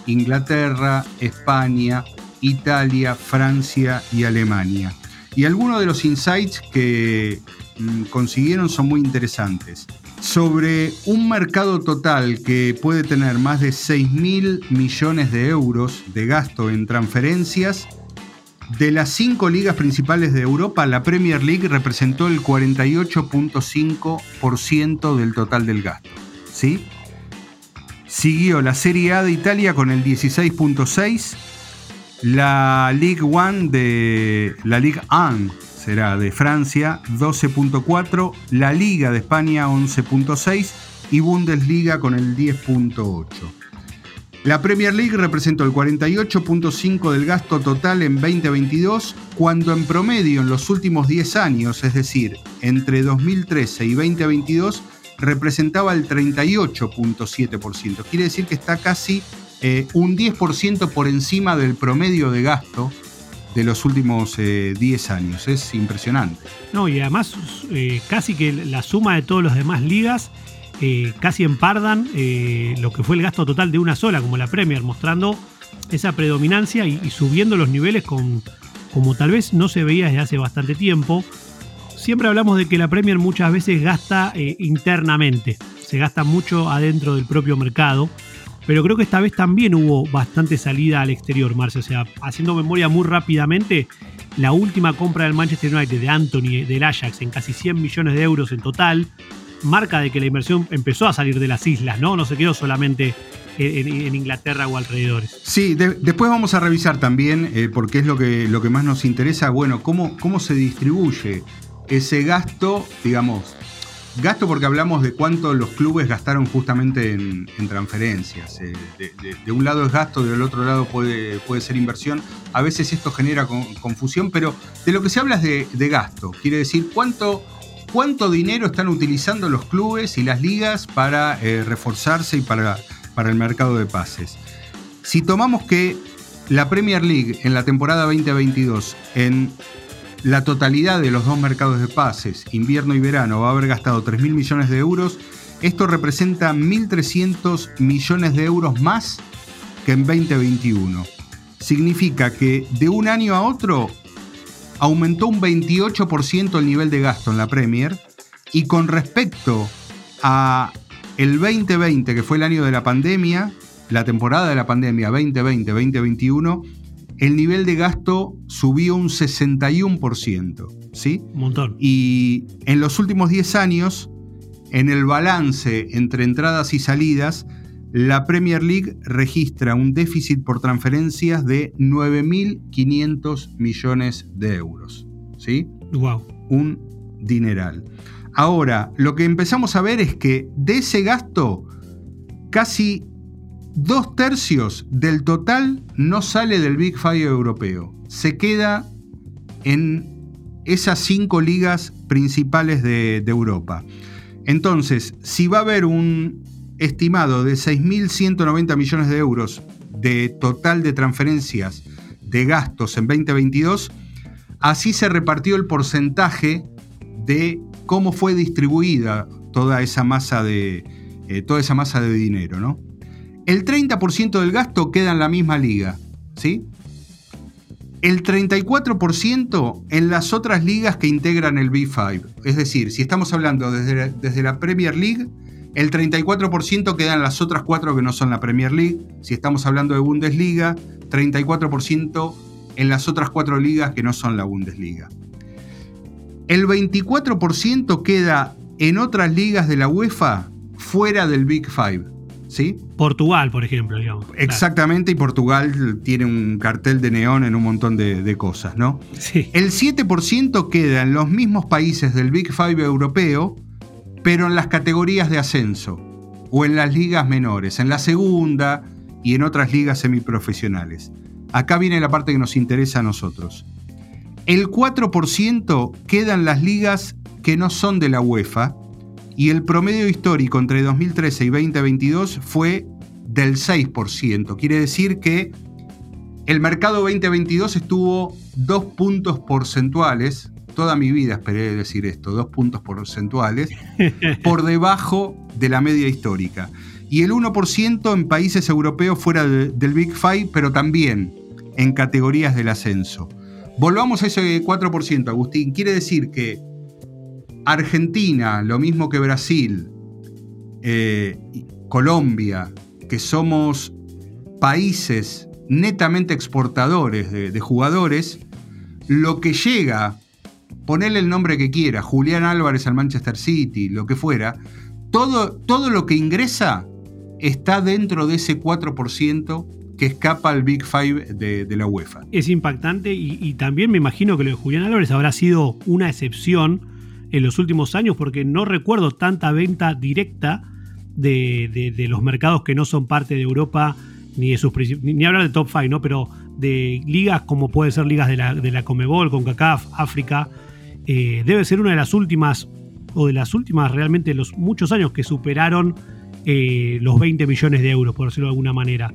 Speaker 2: Inglaterra, España, Italia, Francia y Alemania. Y algunos de los insights que mm, consiguieron son muy interesantes. Sobre un mercado total que puede tener más de 6 mil millones de euros de gasto en transferencias, de las cinco ligas principales de Europa, la Premier League representó el 48.5% del total del gasto. ¿sí? Siguió la Serie A de Italia con el 16.6%, la Ligue 1 de la Ligue 1 será de Francia 12.4%, la Liga de España 11.6% y Bundesliga con el 10.8%. La Premier League representó el 48.5 del gasto total en 2022, cuando en promedio en los últimos 10 años, es decir, entre 2013 y 2022, representaba el 38.7%. Quiere decir que está casi eh, un 10% por encima del promedio de gasto de los últimos 10 eh, años. Es impresionante.
Speaker 3: No, y además eh, casi que la suma de todas las demás ligas eh, casi empardan eh, lo que fue el gasto total de una sola, como la Premier, mostrando esa predominancia y, subiendo los niveles con, como tal vez no se veía desde hace bastante tiempo. Siempre hablamos de que la Premier muchas veces gasta eh, internamente, se gasta mucho adentro del propio mercado, pero creo que esta vez también hubo bastante salida al exterior, Marcio. O sea, haciendo memoria muy rápidamente, la última compra del Manchester United de Anthony del Ajax en casi 100 millones de euros en total, marca de que la inversión empezó a salir de las islas, ¿no? No se quedó solamente en, Inglaterra o alrededores.
Speaker 2: Sí, después vamos a revisar también, eh, porque es lo que, lo que más nos interesa, bueno, cómo, cómo se distribuye ese gasto, digamos, gasto porque hablamos de cuánto los clubes gastaron justamente en, transferencias. Eh, de, un lado es gasto, del otro lado puede, puede ser inversión. A veces esto genera confusión, pero de lo que se habla es de, gasto. Quiere decir cuánto, cuánto dinero están utilizando los clubes y las ligas para eh, reforzarse y para, para el mercado de pases. Si tomamos que la Premier League en la temporada 2022 en la totalidad de los dos mercados de pases, invierno y verano, va a haber gastado 3.000 millones de euros. Esto representa 1.300 millones de euros más que en 2021. Significa que de un año a otro aumentó un 28% el nivel de gasto en la Premier y con respecto a el 2020, que fue el año de la pandemia, la temporada de la pandemia 2020-2021, el nivel de gasto subió un 61%. ¿sí?
Speaker 3: Un montón.
Speaker 2: Y en los últimos 10 años, en el balance entre entradas y salidas, la Premier League registra un déficit por transferencias de 9.500 millones de euros. ¿Sí?
Speaker 3: Wow.
Speaker 2: Un dineral. Ahora, lo que empezamos a ver es que de ese gasto, casi dos tercios del total no sale del Big Five europeo. Se queda en esas cinco ligas principales de, Europa. Entonces, si va a haber un estimado de 6.190 millones de euros de total de transferencias de gastos en 2022, así se repartió el porcentaje de cómo fue distribuida toda esa masa de, eh, toda esa masa de dinero, ¿no? El 30% del gasto queda en la misma liga, ¿sí? El 34% en las otras ligas que integran el B5. Es decir, si estamos hablando desde, desde la Premier League, el 34% queda en las otras cuatro que no son la Premier League. Si estamos hablando de Bundesliga, 34% en las otras cuatro ligas que no son la Bundesliga. El 24% queda en otras ligas de la UEFA fuera del Big Five. ¿sí?
Speaker 3: Portugal, por ejemplo, digamos.
Speaker 2: Exactamente, y Portugal tiene un cartel de neón en un montón de, cosas, ¿no?
Speaker 3: Sí.
Speaker 2: El 7% queda en los mismos países del Big Five europeo, pero en las categorías de ascenso o en las ligas menores, en la segunda y en otras ligas semiprofesionales. Acá viene la parte que nos interesa a nosotros. El 4% queda en las ligas que no son de la UEFA, y el promedio histórico entre 2013 y 2022 fue del 6%. Quiere decir que el mercado 2022 estuvo dos puntos porcentuales, toda mi vida esperé decir esto, dos puntos porcentuales, por debajo de la media histórica. Y el 1% en países europeos fuera del Big Five, pero también en categorías del ascenso. Volvamos a ese 4%, Agustín. Quiere decir que Argentina, lo mismo que Brasil, eh, Colombia, que somos países netamente exportadores de, jugadores, lo que llega, ponerle el nombre que quiera, Julián Álvarez al Manchester City, lo que fuera, todo, todo lo que ingresa está dentro de ese 4% que escapa al Big Five de, la UEFA.
Speaker 3: Es impactante y, también me imagino que lo de Julián Álvarez habrá sido una excepción en los últimos años porque no recuerdo tanta venta directa de, los mercados que no son parte de Europa ni de sus ni hablar de top 5, ¿no? Pero de ligas como puede ser ligas de la, de la Comebol, CONCACAF, África, eh, debe ser una de las últimas, o de las últimas realmente los muchos años que superaron eh, los 20 millones de euros, por decirlo de alguna manera.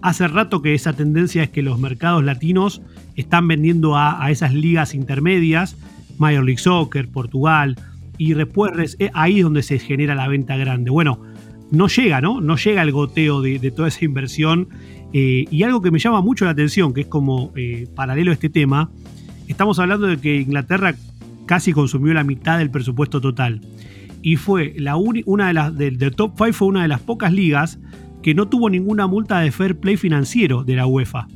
Speaker 3: Hace rato que esa tendencia es que los mercados latinos están vendiendo a, esas ligas intermedias Major League Soccer, Portugal, y después eh, ahí es donde se genera la venta grande. Bueno, no llega, ¿no? No llega el goteo de, toda esa inversión. Y algo que me llama mucho la atención, que es como paralelo a este tema, estamos hablando de que Inglaterra casi consumió la mitad del presupuesto total. Y fue la una de las del, top 5 fue una de las pocas ligas que no tuvo ninguna multa de fair play financiero de la UEFA.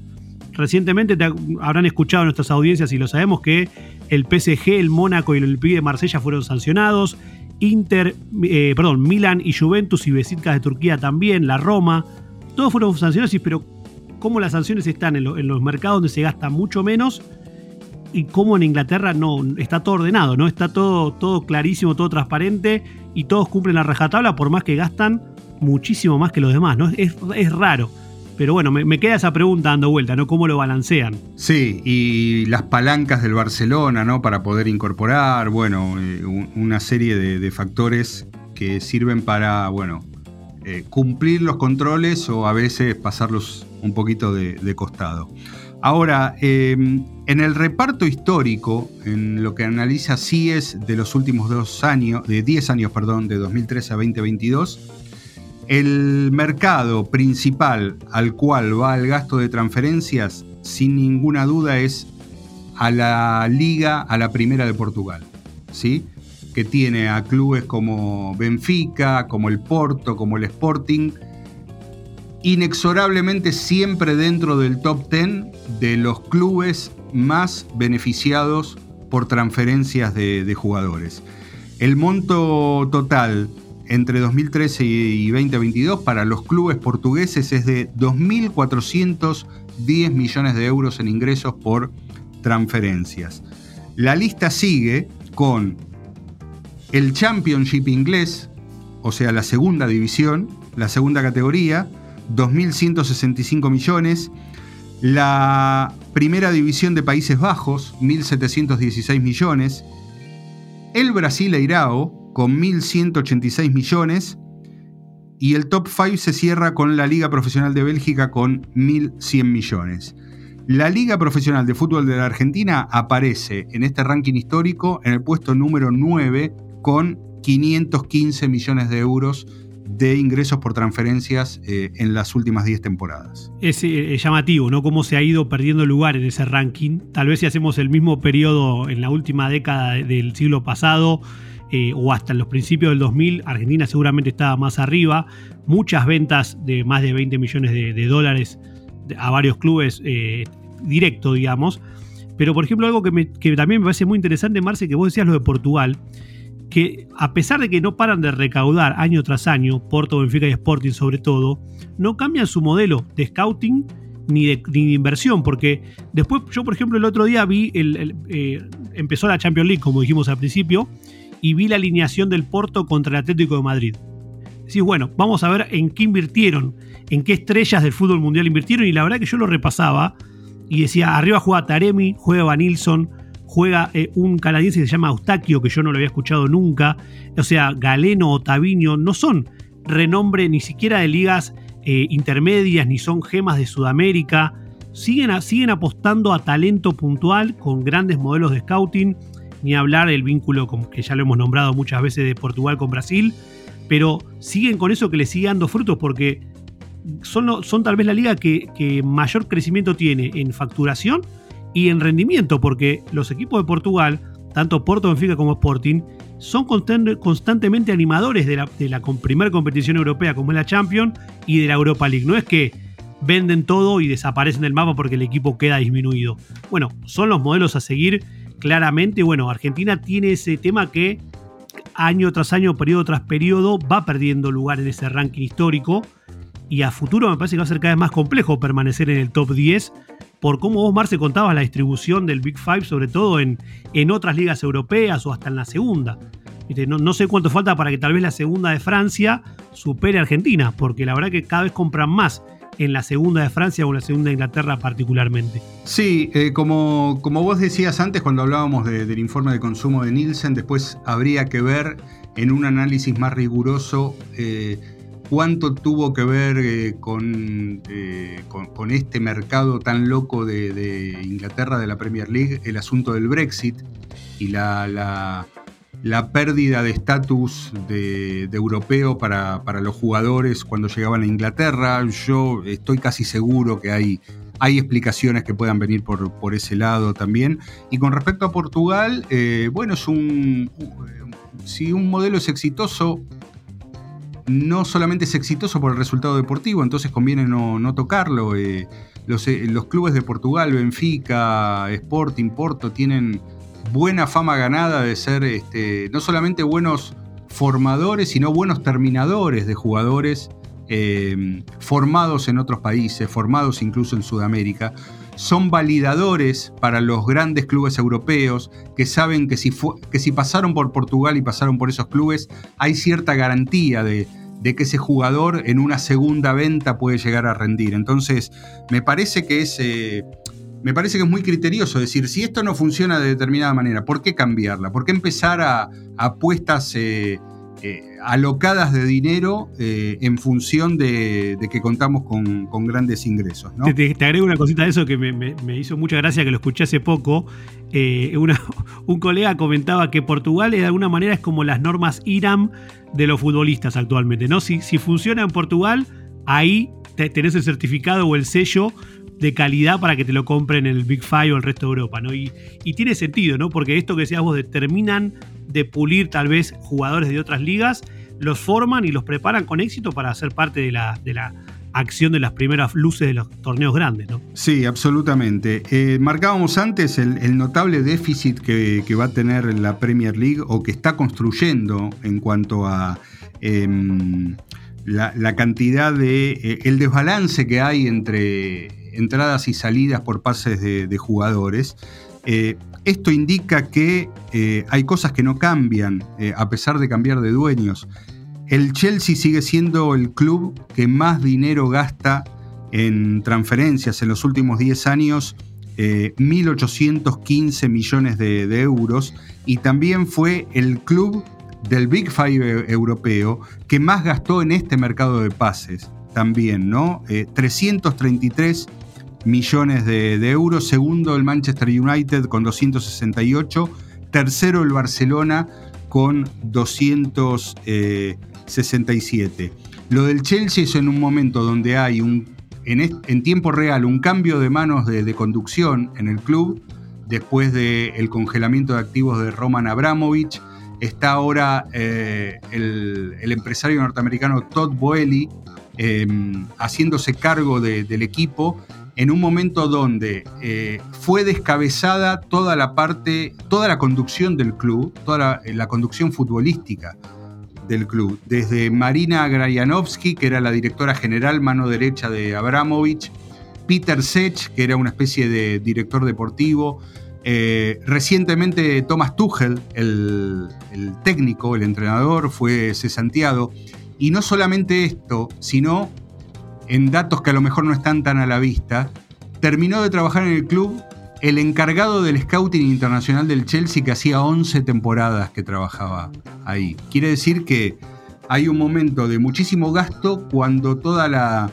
Speaker 3: Recientemente habrán escuchado nuestras audiencias y lo sabemos que el PSG, el Mónaco y el Olympique de Marsella fueron sancionados. Inter, eh, perdón, Milan y Juventus y Besiktas de Turquía también, la Roma, todos fueron sancionados, pero cómo las sanciones están en, los mercados donde se gasta mucho menos y cómo en Inglaterra no está todo ordenado, no está todo, todo clarísimo, todo transparente y todos cumplen la rajatabla por más que gastan muchísimo más que los demás, ¿no? Es, es raro. Pero bueno, me, queda esa pregunta dando vuelta, ¿no? ¿Cómo lo balancean?
Speaker 2: Sí, y las palancas del Barcelona, ¿no? Para poder incorporar, bueno, eh, una serie de, factores que sirven para, bueno, eh, cumplir los controles o a veces pasarlos un poquito de, costado. Ahora, em, en el reparto histórico, en lo que analiza CIES de los últimos dos años, de 10 años, perdón, de 2013 a 2022, el mercado principal al cual va el gasto de transferencias, sin ninguna duda, es a la Liga, a la Primera de Portugal, ¿sí? que tiene a clubes como Benfica, como el Porto, como el Sporting, inexorablemente siempre dentro del top 10 de los clubes más beneficiados por transferencias de, jugadores. El monto total entre 2013 y 2022 para los clubes portugueses es de 2.410 millones de euros en ingresos por transferencias. La lista sigue con el Championship inglés, o sea, la segunda división, la segunda categoría, 2.165 millones. La primera división de Países Bajos, 1.716 millones. El Brasileirao, con 1.186 millones. Y el top 5 se cierra con la Liga Profesional de Bélgica con 1.100 millones. La Liga Profesional de Fútbol de la Argentina aparece en este ranking histórico en el puesto número 9 con 515 millones de euros de ingresos por transferencias eh, en las últimas 10 temporadas.
Speaker 3: Es eh, llamativo, ¿no? Cómo se ha ido perdiendo lugar en ese ranking. Tal vez si hacemos el mismo periodo en la última década del siglo pasado, eh, o hasta los principios del 2000, Argentina seguramente estaba más arriba. Muchas ventas de más de 20 millones de, dólares a varios clubes directo, digamos. Pero, por ejemplo, algo que, que, también me parece muy interesante, Marce, que vos decías lo de Portugal, que a pesar de que no paran de recaudar año tras año, Porto, Benfica y Sporting sobre todo, no cambian su modelo de scouting ni de, inversión, porque después yo, por ejemplo, el otro día vi, el, eh, empezó la Champions League, como dijimos al principio, y vi la alineación del Porto contra el Atlético de Madrid. Decís, bueno, vamos a ver en qué invirtieron, en qué estrellas del fútbol mundial invirtieron, y la verdad que yo lo repasaba y decía, arriba juega Taremi, juega Van juega eh, un canadiense que se llama Eustaquio, que yo no lo había escuchado nunca, o sea, Galeno o Taviño, no son renombre ni siquiera de ligas eh, intermedias, ni son gemas de Sudamérica, siguen, siguen apostando a talento puntual con grandes modelos de scouting, ni hablar el vínculo que ya lo hemos nombrado muchas veces de Portugal con Brasil, pero siguen con eso que le sigue dando frutos porque son, son tal vez la liga que, mayor crecimiento tiene en facturación y en rendimiento, porque los equipos de Portugal, tanto Porto, Benfica como Sporting, son constantemente animadores de la, de la primera competición europea como es la Champions y de la Europa League. No es que venden todo y desaparecen del mapa porque el equipo queda disminuido. Bueno, son los modelos a seguir claramente, bueno, Argentina tiene ese tema que año tras año, periodo tras periodo, va perdiendo lugar en ese ranking histórico. Y a futuro me parece que va a ser cada vez más complejo permanecer en el top 10 por cómo vos, Marce, contabas la distribución del Big Five, sobre todo en, en otras ligas europeas o hasta en la segunda. No, no, sé cuánto falta para que tal vez la segunda de Francia supere a Argentina, porque la verdad que cada vez compran más en la segunda de Francia o en la segunda de Inglaterra particularmente.
Speaker 2: Sí, eh, como, como vos decías antes cuando hablábamos del informe de consumo de Nielsen, después habría que ver en un análisis más riguroso eh, cuánto tuvo que ver eh, con, con, este mercado tan loco de, Inglaterra, de la Premier League, el asunto del Brexit y la, la pérdida de estatus de, europeo para, los jugadores cuando llegaban a Inglaterra. Yo estoy casi seguro que hay, hay explicaciones que puedan venir por, por ese lado también. Y con respecto a Portugal, eh, bueno, es un. Si un modelo es exitoso, no solamente es exitoso por el resultado deportivo, entonces conviene no, tocarlo. Eh, los, eh, los clubes de Portugal, Benfica, Sporting, Porto, tienen buena fama ganada de ser este, no solamente buenos formadores, sino buenos terminadores de jugadores eh, formados en otros países, formados incluso en Sudamérica. Son validadores para los grandes clubes europeos que saben que si, que si pasaron por Portugal y pasaron por esos clubes, hay cierta garantía de, que ese jugador en una segunda venta puede llegar a rendir. Entonces, me parece que es, eh, me parece que es muy criterioso decir, si esto no funciona de determinada manera, ¿por qué cambiarla? ¿Por qué empezar a, apuestas eh, eh, alocadas de dinero en función de, que contamos con, grandes ingresos?
Speaker 3: Te, agrego una cosita de eso que me, hizo mucha gracia, que lo escuché hace poco. un colega comentaba que Portugal de alguna manera es como las normas IRAM de los futbolistas actualmente. ¿no? Si, si funciona en Portugal, ahí tenés el certificado o el sello de calidad para que te lo compren en el Big Five o el resto de Europa, ¿no? Y, tiene sentido, ¿no? Porque esto que decías vos, determinan de pulir tal vez jugadores de otras ligas, los forman y los preparan con éxito para ser parte de la, de la acción de las primeras luces de los torneos grandes, ¿no?
Speaker 2: Sí, absolutamente. Eh, marcábamos antes el, notable déficit que, va a tener la Premier League o que está construyendo en cuanto a em, la, cantidad de. Eh, el desbalance que hay entre entradas y salidas por pases de, jugadores. Eh, esto indica que hay cosas que no cambian, a pesar de cambiar de dueños. El Chelsea sigue siendo el club que más dinero gasta en transferencias en los últimos 10 años, 1.815 millones de, euros, y también fue el club del Big Five europeo que más gastó en este mercado de pases también, ¿no? 333 millones de, euros, segundo el Manchester United con 268, tercero el Barcelona con 267. Lo del Chelsea es en un momento donde hay un, en, tiempo real un cambio de manos de, conducción en el club, después del congelamiento de activos de Roman Abramovich. Está ahora eh, el, empresario norteamericano Todd Boehly em, haciéndose cargo del equipo en un momento donde eh, fue descabezada toda la parte, toda la conducción del club, toda la, conducción futbolística del club, desde Marina Grajanovsky, que era la directora general, mano derecha de Abramovich, Peter Sech, que era una especie de director deportivo, eh, recientemente Thomas Tuchel, el, el, técnico, el entrenador, fue cesanteado. Y no solamente esto, sino en datos que a lo mejor no están tan a la vista, terminó de trabajar en el club el encargado del scouting internacional del Chelsea que hacía 11 temporadas que trabajaba ahí. Quiere decir que hay un momento de muchísimo gasto cuando toda la,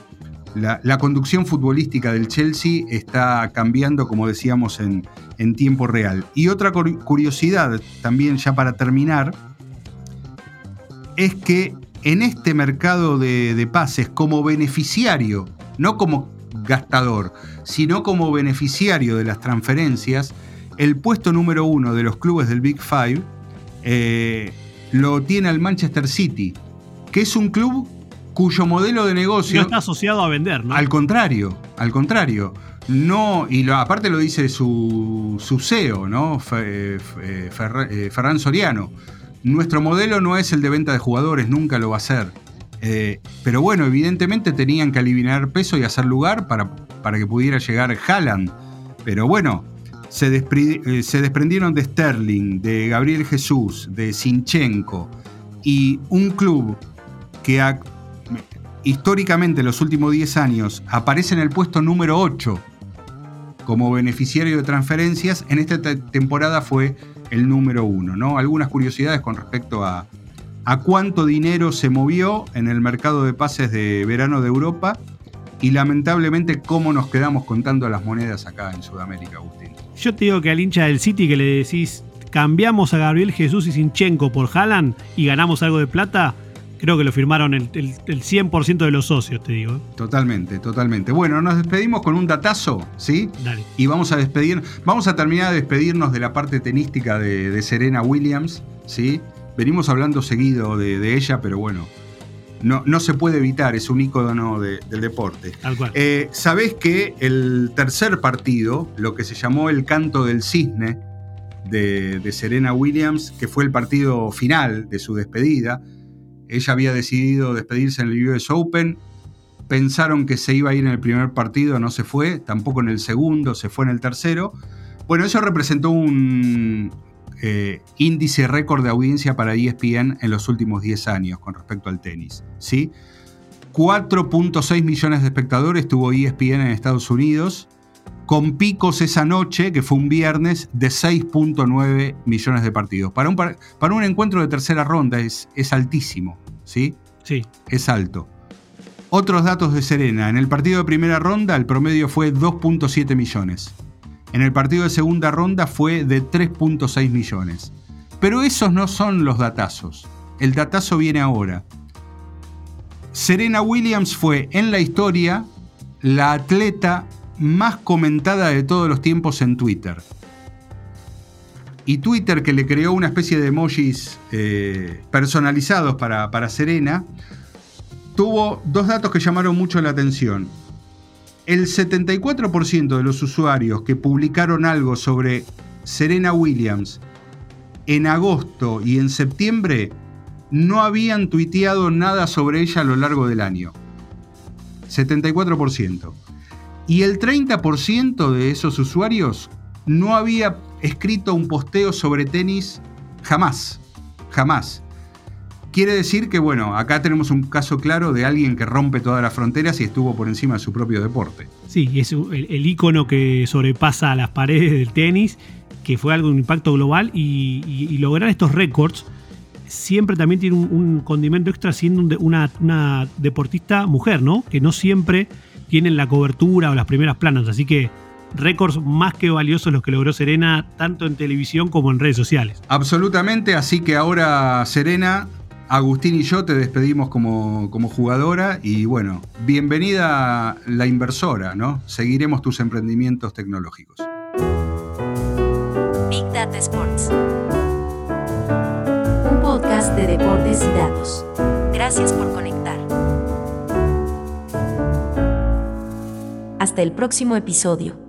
Speaker 2: conducción futbolística del Chelsea está cambiando, como decíamos, en, en tiempo real. Y otra curiosidad, también ya para terminar, es que en este mercado de, pases como beneficiario, no como gastador, sino como beneficiario de las transferencias, el puesto número uno de los clubes del Big Five eh, lo tiene el Manchester City, que es un club cuyo modelo de negocio...
Speaker 3: No está asociado a vender, ¿no?
Speaker 2: Al contrario, al contrario. No, y aparte lo dice su, su CEO, ¿no? Eh, eh, Ferran Soriano nuestro modelo no es el de venta de jugadores, nunca lo va a ser. Eh, pero bueno, evidentemente tenían que aliviar peso y hacer lugar para, para que pudiera llegar Haaland. Pero bueno, se, eh, desprendieron de Sterling, de Gabriel Jesús, de Sinchenko y un club que históricamente en los últimos 10 años aparece en el puesto número 8 como beneficiario de transferencias, en esta temporada fue el número uno. ¿no? Algunas curiosidades con respecto a, a cuánto dinero se movió en el mercado de pases de verano de Europa y lamentablemente cómo nos quedamos contando las monedas acá en Sudamérica, Agustín.
Speaker 3: Yo te digo que al hincha del City que le decís cambiamos a Gabriel Jesús y Sinchenko por Haaland y ganamos algo de plata, creo que lo firmaron el, 100% de los socios, te digo.
Speaker 2: Totalmente, totalmente. Bueno, nos despedimos con un datazo, ¿sí? Dale. Y vamos a despedir, vamos a terminar de despedirnos de la parte tenística de, Serena Williams, ¿sí? Venimos hablando seguido de, ella, pero bueno, no, no, se puede evitar, es un ícono del deporte. Tal cual. Eh, Sabés que el tercer partido, lo que se llamó el canto del cisne de, de Serena Williams, que fue el partido final de su despedida, ella había decidido despedirse en el US Open. Pensaron que se iba a ir en el primer partido, no se fue, tampoco en el segundo, se fue en el tercero. Bueno, eso representó un eh, índice récord de audiencia para ESPN en los últimos 10 años con respecto al tenis. ¿sí? 4.6 millones de espectadores tuvo ESPN en Estados Unidos, con picos esa noche, que fue un viernes, de 6.9 millones de partidos. Para un, para un encuentro de tercera ronda es, es altísimo, ¿sí?
Speaker 3: Sí.
Speaker 2: Es alto. Otros datos de Serena. En el partido de primera ronda el promedio fue 2.7 millones. En el partido de segunda ronda fue de 3.6 millones. Pero esos no son los datazos. El datazo viene ahora. Serena Williams fue en la historia la atleta más comentada de todos los tiempos en Twitter. Y Twitter, que le creó una especie de emojis eh, personalizados para, para Serena, tuvo dos datos que llamaron mucho la atención. El 74% de los usuarios que publicaron algo sobre Serena Williams en agosto y en septiembre no habían tuiteado nada sobre ella a lo largo del año. 74% y el 30% de esos usuarios no había escrito un posteo sobre tenis jamás, jamás. Quiere decir que, bueno, acá tenemos un caso claro de alguien que rompe todas las fronteras y estuvo por encima de su propio deporte.
Speaker 3: Sí, es el, el ícono que sobrepasa las paredes del tenis, que fue algo de un impacto global y, lograr estos récords siempre también tiene un, condimento extra siendo una, una, deportista mujer, ¿no? Que no siempre tienen la cobertura o las primeras planas. Así que récords más que valiosos los que logró Serena, tanto en televisión como en redes sociales.
Speaker 2: Absolutamente, así que ahora Serena, Agustín y yo te despedimos como, como jugadora y bueno, bienvenida la inversora, ¿no? Seguiremos tus emprendimientos tecnológicos.
Speaker 1: Big Data Sports. Un podcast de deportes y datos. Gracias por conectar. Hasta el próximo episodio.